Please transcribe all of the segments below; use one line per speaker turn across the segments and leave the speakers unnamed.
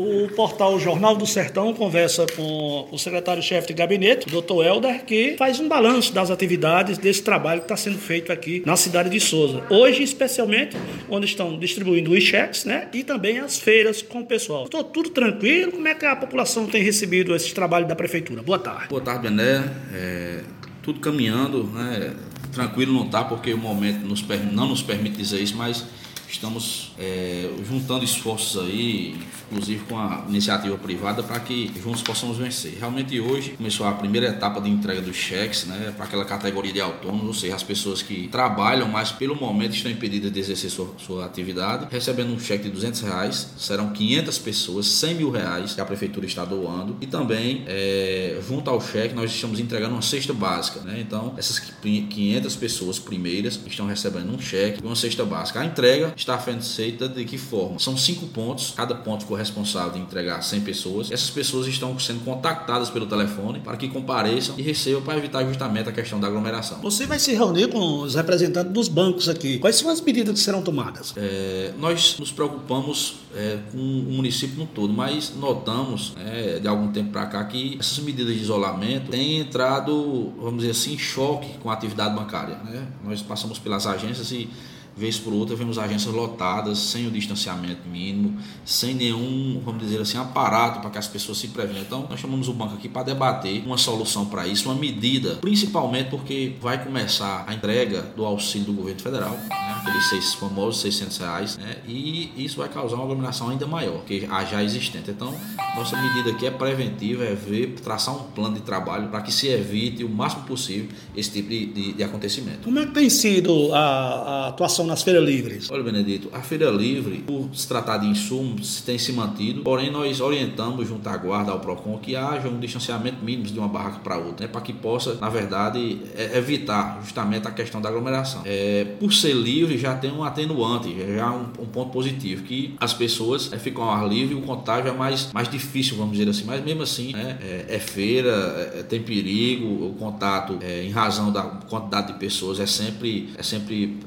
O portal Jornal do Sertão conversa com o secretário-chefe de gabinete, doutor Helder, que faz um balanço das atividades desse trabalho que está sendo feito aqui na cidade de Souza. Hoje, especialmente, onde estão distribuindo os cheques, né? E também as feiras com o pessoal. Estou tudo tranquilo. Como é que a população tem recebido esse trabalho da prefeitura? Boa tarde.
Boa tarde, Bené. É, tudo caminhando, né? Tranquilo não está, porque o momento nos, não nos permite dizer isso, mas Estamos é, juntando esforços aí, inclusive com a iniciativa privada, para que juntos possamos vencer. Realmente hoje começou a primeira etapa de entrega dos cheques, né, para aquela categoria de autônomos, ou seja, as pessoas que trabalham, mas pelo momento estão impedidas de exercer sua, sua atividade, recebendo um cheque de 200 reais, serão 500 pessoas, 100 mil reais que a prefeitura está doando, e também é, junto ao cheque nós estamos entregando uma cesta básica, né, então essas 500 pessoas primeiras estão recebendo um cheque e uma cesta básica. A entrega está feita de que forma? São cinco pontos, cada ponto ficou responsável de entregar 100 pessoas. Essas pessoas estão sendo contactadas pelo telefone para que compareçam e recebam para evitar justamente a questão da aglomeração.
Você vai se reunir com os representantes dos bancos aqui. Quais são as medidas que serão tomadas?
É, nós nos preocupamos é, com o município no todo, mas notamos é, de algum tempo para cá que essas medidas de isolamento têm entrado, vamos dizer assim, em choque com a atividade bancária. Né? Nós passamos pelas agências e vez por outra vemos agências lotadas, sem o distanciamento mínimo, sem nenhum, vamos dizer assim, aparato para que as pessoas se prevenham. Então, nós chamamos o banco aqui para debater uma solução para isso, uma medida, principalmente porque vai começar a entrega do auxílio do governo federal, né, aqueles seis, famosos 600 reais, né, e isso vai causar uma aglomeração ainda maior que a já existente. Então, nossa medida aqui é preventiva, é ver, traçar um plano de trabalho para que se evite o máximo possível esse tipo de, de, de acontecimento.
Como é que tem sido a, a atuação nas feiras livres?
Olha, Benedito, a feira livre, por se tratar de insumos, tem se mantido, porém nós orientamos junto à guarda ao PROCON que haja um distanciamento mínimo de uma barraca para outra, né, para que possa, na verdade, é, evitar justamente a questão da aglomeração. É, por ser livre, já tem um atenuante, já um, um ponto positivo, que as pessoas é, ficam ao ar livre o contágio é mais, mais difícil, vamos dizer assim, mas mesmo assim, né, é, é, feira, é, tem perigo, o contato, em razão da quantidade de pessoas, é sempre, é sempre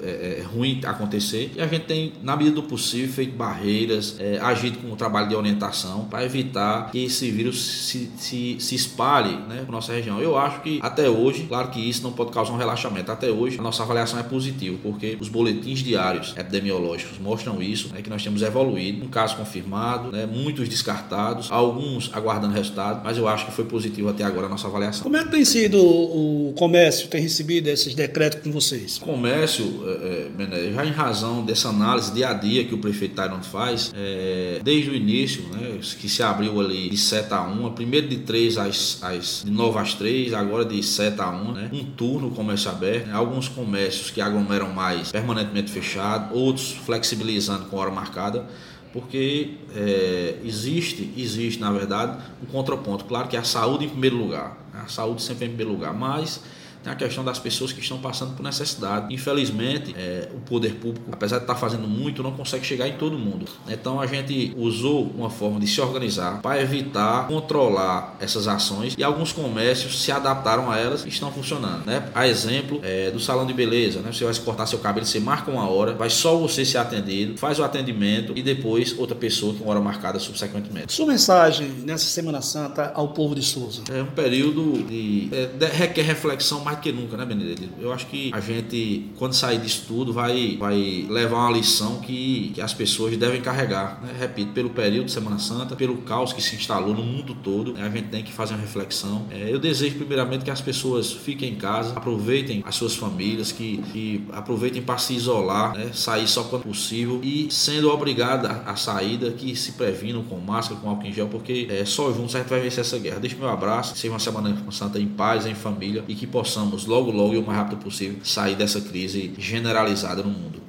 ruim acontecer. E a gente tem, na medida do possível, feito barreiras, é, agido com o trabalho de orientação para evitar que esse vírus se, se, se espalhe né, para nossa região. Eu acho que até hoje, claro que isso não pode causar um relaxamento, até hoje a nossa avaliação é positiva, porque os boletins diários epidemiológicos mostram isso, né, que nós temos evoluído, um caso confirmado, né, muitos descartados, alguns aguardando resultado, mas eu acho que foi positivo até agora a nossa avaliação.
Como é que tem sido o comércio, tem recebido esses decretos com vocês?
O comércio, é, é, já em razão dessa análise dia a dia que o prefeito Tyron faz, é, desde o início, né, que se abriu ali de 7 a 1, primeiro de 3 às, às de 9 às 3, agora de 7 a 1, né, um turno comércio aberto, né, alguns comércios que aglomeram mais permanentemente fechado, outros flexibilizando com hora marcada porque é, existe, existe na verdade um contraponto. Claro que a saúde em primeiro lugar, a saúde sempre em primeiro lugar, mas tem a questão das pessoas que estão passando por necessidade. Infelizmente, é, o poder público, apesar de estar fazendo muito, não consegue chegar em todo mundo. Então a gente usou uma forma de se organizar para evitar controlar essas ações e alguns comércios se adaptaram a elas e estão funcionando. Né? A exemplo é, do salão de beleza, né? você vai cortar seu cabelo, você marca uma hora, vai só você ser atendido, faz o atendimento e depois outra pessoa com hora marcada subsequentemente.
Sua mensagem nessa Semana Santa ao povo de Souza?
É um período de, é, de requer reflexão mais mais que nunca, né, Benedito? Eu acho que a gente, quando sair disso tudo, vai, vai levar uma lição que, que as pessoas devem carregar. Né? Repito, pelo período de Semana Santa, pelo caos que se instalou no mundo todo, né? a gente tem que fazer uma reflexão. É, eu desejo, primeiramente, que as pessoas fiquem em casa, aproveitem as suas famílias, que, que aproveitem para se isolar, né? sair só quando possível e, sendo obrigada a saída, que se previnam com máscara, com álcool em gel, porque é, só juntos a gente vai vencer essa guerra. Deixe meu abraço, seja uma Semana Santa em paz, em família e que possamos possamos logo, logo e o mais rápido possível sair dessa crise generalizada no mundo.